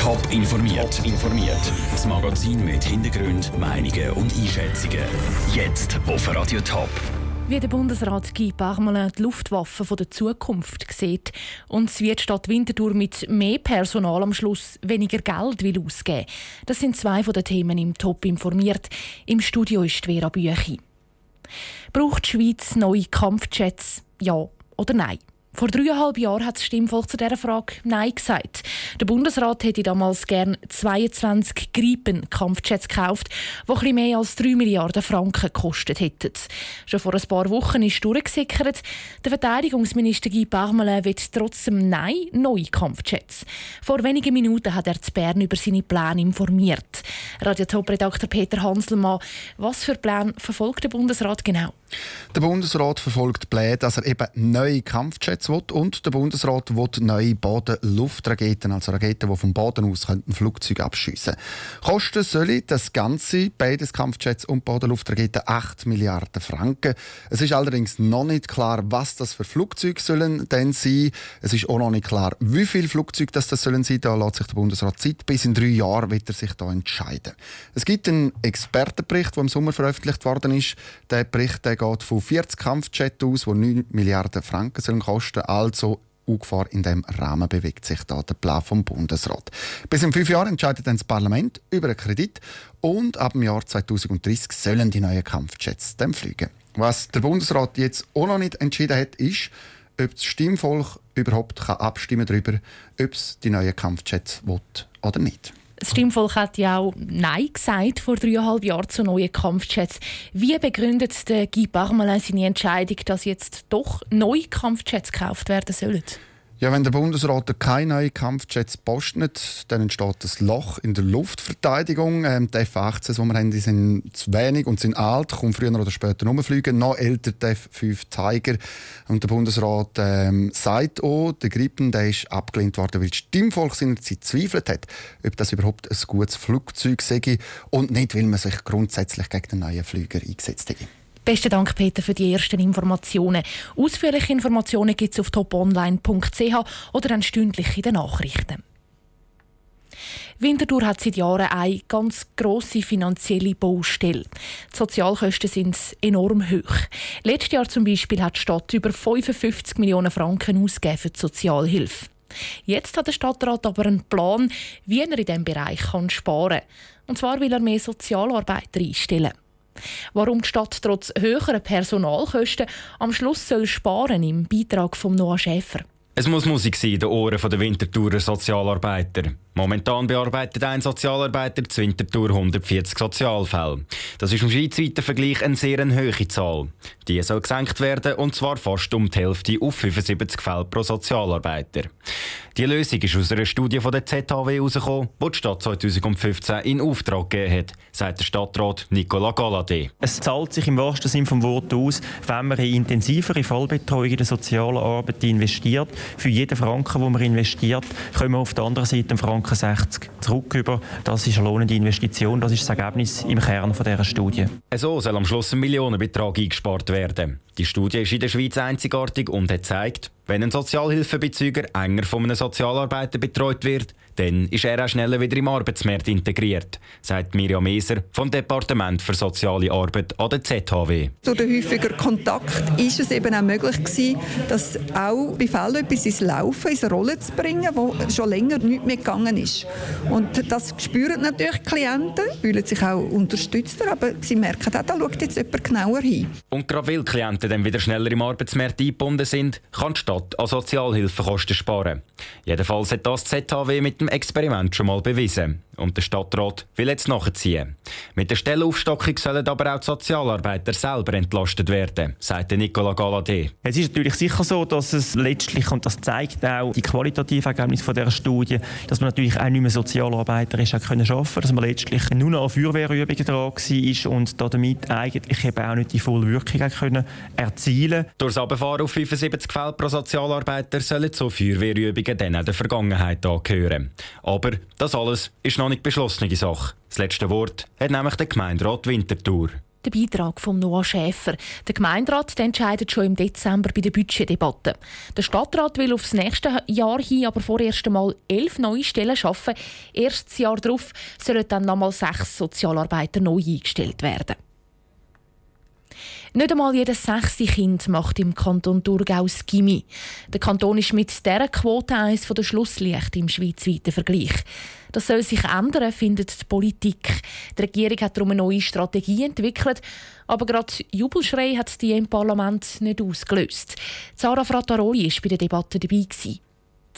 Top informiert. informiert. Das Magazin mit Hintergrund, Meinungen und Einschätzungen. Jetzt auf Radio Top. Wie der Bundesrat Guy Parmelin die Luftwaffe der Zukunft sieht und wie die Stadt Winterthur mit mehr Personal am Schluss weniger Geld will ausgeben Das sind zwei von den Themen im Top informiert. Im Studio ist Vera Büchi. Braucht die Schweiz neue Kampfjets? Ja oder nein? Vor dreieinhalb Jahren hat das Stimmvolk zu dieser Frage Nein gesagt. Der Bundesrat hätte damals gern 22 Gripen-Kampfjets gekauft, die etwas mehr als 3 Milliarden Franken gekostet hätten. Schon vor ein paar Wochen ist durchgesickert, der Verteidigungsminister Guy Parmelin will trotzdem Nein neue Kampfjets. Vor wenigen Minuten hat er zu Bern über seine Pläne informiert. Radio-Top-Redakteur Peter Hanselmann, was für Pläne verfolgt der Bundesrat genau? Der Bundesrat verfolgt Pläne, dass er eben neue Kampfjets will und der Bundesrat will neue Boden-Luftraketen, also Raketen, die vom Boden aus ein Flugzeug abschiessen Kosten sollen das Ganze, beides Kampfjets und Bodenluftraketen, 8 Milliarden Franken. Es ist allerdings noch nicht klar, was das für Flugzeuge sollen denn sein. Es ist auch noch nicht klar, wie viele Flugzeuge das, das sollen sein. Da lässt sich der Bundesrat Zeit. Bis in drei Jahren wird er sich da entscheiden. Es gibt einen Expertenbericht, der im Sommer veröffentlicht worden ist. Der Bericht der geht von 40 Kampfjets aus, die 9 Milliarden Franken sollen kosten Also ungefähr in dem Rahmen bewegt sich da der Plan vom Bundesrat. Bis in fünf Jahren entscheidet dann das Parlament über einen Kredit und ab dem Jahr 2030 sollen die neuen Kampfjets dann fliegen. Was der Bundesrat jetzt auch noch nicht entschieden hat, ist, ob das Stimmvolk überhaupt abstimmen kann darüber, ob es die neuen Kampfjets will oder nicht. Das Stimmvolk hat ja auch Nein gesagt vor dreieinhalb Jahren zu neuen Kampfjets. Wie begründet der Guy Parmelin seine Entscheidung, dass jetzt doch neue Kampfjets gekauft werden sollen? Ja, wenn der Bundesrat keine neuen Kampfjets postet, dann entsteht ein Loch in der Luftverteidigung. Ähm, die F-18, die wir haben, die sind zu wenig und sind alt, kommen früher oder später rumfliegen. Noch älter die F-5 Tiger. Und der Bundesrat ähm, sagt auch, der Gripen der ist abgelehnt worden, weil das Stimmvolk seinerzeit zweifelt hat, ob das überhaupt ein gutes Flugzeug sei und nicht, weil man sich grundsätzlich gegen den neuen Flüger eingesetzt hat. Besten Dank, Peter, für die ersten Informationen. Ausführliche Informationen gibt es auf toponline.ch oder dann stündlich in den Nachrichten. Winterthur hat seit Jahren eine ganz grosse finanzielle Baustelle. Die Sozialkosten sind enorm hoch. Letztes Jahr zum Beispiel hat die Stadt über 55 Millionen Franken ausgegeben für die Sozialhilfe. Jetzt hat der Stadtrat aber einen Plan, wie er in diesem Bereich sparen kann. Und zwar will er mehr Sozialarbeiter einstellen. Warum die Stadt trotz höherer Personalkosten am Schluss soll sparen im Beitrag von Noah Schäfer. Es muss Musik sein in den Ohren der Winterthurer Sozialarbeiter. Momentan bearbeitet ein Sozialarbeiter zu Winterthur 140 Sozialfälle. Das ist im schweizweiten Vergleich eine sehr hohe Zahl. Die soll gesenkt werden, und zwar fast um die Hälfte auf 75 Fälle pro Sozialarbeiter. Die Lösung ist aus einer Studie von der ZHW herausgekommen, die die Stadt 2015 in Auftrag gegeben hat, sagt der Stadtrat Nicola Galladay. Es zahlt sich im wahrsten Sinne vom Wort aus, wenn man in intensivere Fallbetreuung in der sozialen Arbeit investiert. Für jeden Franken, den man investiert, können wir auf der anderen Seite einen Franken 60 zurück. Das ist eine lohnende Investition. Das ist das Ergebnis im Kern dieser Studie. So soll am Schluss ein Millionenbetrag eingespart werden. Die Studie ist in der Schweiz einzigartig und hat gezeigt, wenn ein Sozialhilfebezüger enger von einem Sozialarbeiter betreut wird, dann ist er auch schneller wieder im Arbeitsmarkt integriert, sagt Miriam Meser vom Departement für Soziale Arbeit an der ZHW. Durch den häufigen Kontakt ist es eben auch möglich gewesen, dass auch bei Fällen etwas ins Laufen, ins Rollen zu bringen, wo schon länger nicht mehr gegangen ist. Und das spüren natürlich die Klienten, fühlen sich auch unterstützt, aber sie merken auch, da schaut jetzt jemand genauer hin. Und gerade weil Klienten dann wieder schneller im Arbeitsmarkt eingebunden sind, kann die Stadt an Sozialhilfekosten sparen. Jedenfalls hat das ZHW mit dem Experiment schon mal bewiesen. Und der Stadtrat will jetzt nachziehen. Mit der Stellenaufstockung sollen aber auch die Sozialarbeiter selber entlastet werden, sagt Nicola Galadé. Es ist natürlich sicher so, dass es letztlich, und das zeigt auch die qualitativen Ergebnisse dieser Studie, dass man natürlich auch nicht mehr Sozialarbeiter ist, auch können arbeiten dass man letztlich nur noch an Feuerwehrübungen dran war und damit eigentlich eben auch nicht die volle Wirkung können erzielen Durch das Abfahren auf 75 Fälle pro Sozialarbeiter sollen so Feuerwehrübungen dann auch der Vergangenheit angehören. Aber das alles ist noch nicht beschlossene Sache. Das letzte Wort hat nämlich der Gemeinderat Winterthur. Der Beitrag von Noah Schäfer. Der Gemeinderat entscheidet schon im Dezember bei der Budgetdebatte. Der Stadtrat will aufs nächste Jahr hin aber vorerst einmal elf neue Stellen schaffen. Erstes Jahr darauf sollen dann nochmal sechs Sozialarbeiter neu eingestellt werden. Nicht einmal jedes sechste Kind macht im Kanton Thurgau das Gimmi. Der Kanton ist mit dieser Quote eines der Schlusslicht im schweizweiten Vergleich. Das soll sich ändern, findet die Politik. Die Regierung hat darum eine neue Strategie entwickelt, aber gerade Jubelschrei hat die im Parlament nicht ausgelöst. Sarah Frattaroli war bei der Debatte dabei. Gewesen.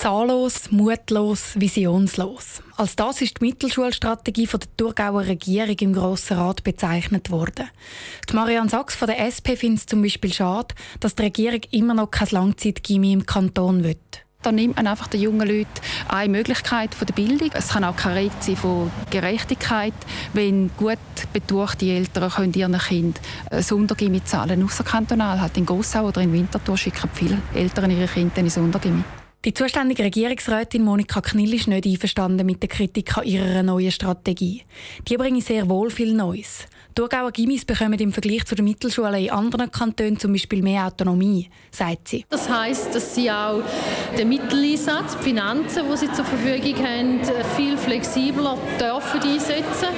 Zahllos, mutlos, visionslos. Als das ist die Mittelschulstrategie von der Thurgauer Regierung im Grossen Rat bezeichnet worden. Die Marianne Sachs von der SP findet es zum Beispiel schade, dass die Regierung immer noch kein Langzeitgymnasium im Kanton will. Da nimmt man einfach den jungen Leuten eine Möglichkeit von der Bildung. Es kann auch keine Regel sein von Gerechtigkeit, wenn gut betuchte Eltern können ihren Kind ein Sondergymnasium zahlen, außerkantonal, halt in Gossau oder in Winterthur schicken viele Eltern ihre Kinder in ein Sondergymnasium. Die zuständige Regierungsrätin Monika Knill ist nicht einverstanden mit der Kritik an ihrer neuen Strategie. Die bringen sehr wohl viel Neues. Thurgauer Gimmis bekommen im Vergleich zu den Mittelschulen in anderen Kantonen zum Beispiel mehr Autonomie, sagt sie. Das heißt, dass sie auch den Mitteleinsatz, die Finanzen, die sie zur Verfügung haben, viel flexibler dürfen einsetzen.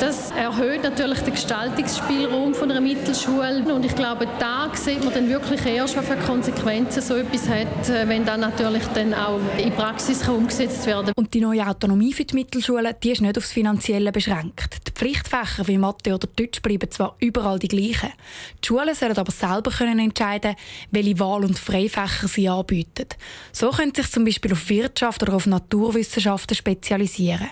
Das erhöht natürlich den Gestaltungsspielraum von einer Mittelschule und ich glaube, da sieht man dann wirklich erst, was für Konsequenzen so etwas hat, wenn dann natürlich dann auch in Praxis umgesetzt werden. Und die neue Autonomie für die Mittelschulen, die ist nicht aufs Finanzielle beschränkt. Die Pflichtfächer wie Mathe oder Deutsch bleiben zwar überall die gleichen. Die Schulen sollen aber selber können entscheiden, welche Wahl- und Freifächer sie anbieten. So können sie sich zum Beispiel auf Wirtschaft oder auf Naturwissenschaften spezialisieren.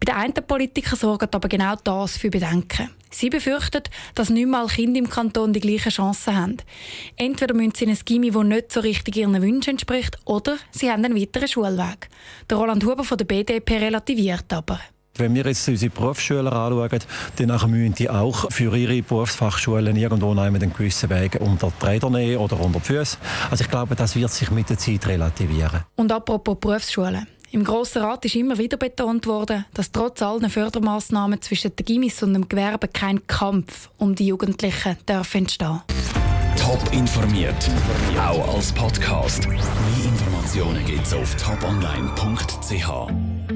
Bei den einen Politikern sorgen aber genau das für Bedenken. Sie befürchten, dass nicht mal Kinder im Kanton die gleichen Chancen haben. Entweder müssen sie in ein Gimmi, das nicht so richtig ihren Wünschen entspricht, oder sie haben einen weiteren Schulweg. Der Roland Huber von der BDP relativiert aber. Wenn wir jetzt unsere Berufsschüler anschauen, dann müssen die auch für ihre Berufsfachschulen irgendwo einen gewissen Weg unter die Räder nehmen oder unter die Füße. Also ich glaube, das wird sich mit der Zeit relativieren. Und apropos Berufsschulen. Im Grossen Rat ist immer wieder betont worden, dass trotz allen Fördermaßnahmen zwischen den Gimmis und dem Gewerbe kein Kampf um die Jugendlichen darf entstehen. Top informiert, auch als Podcast. Mehr Informationen gibt's auf toponline.ch.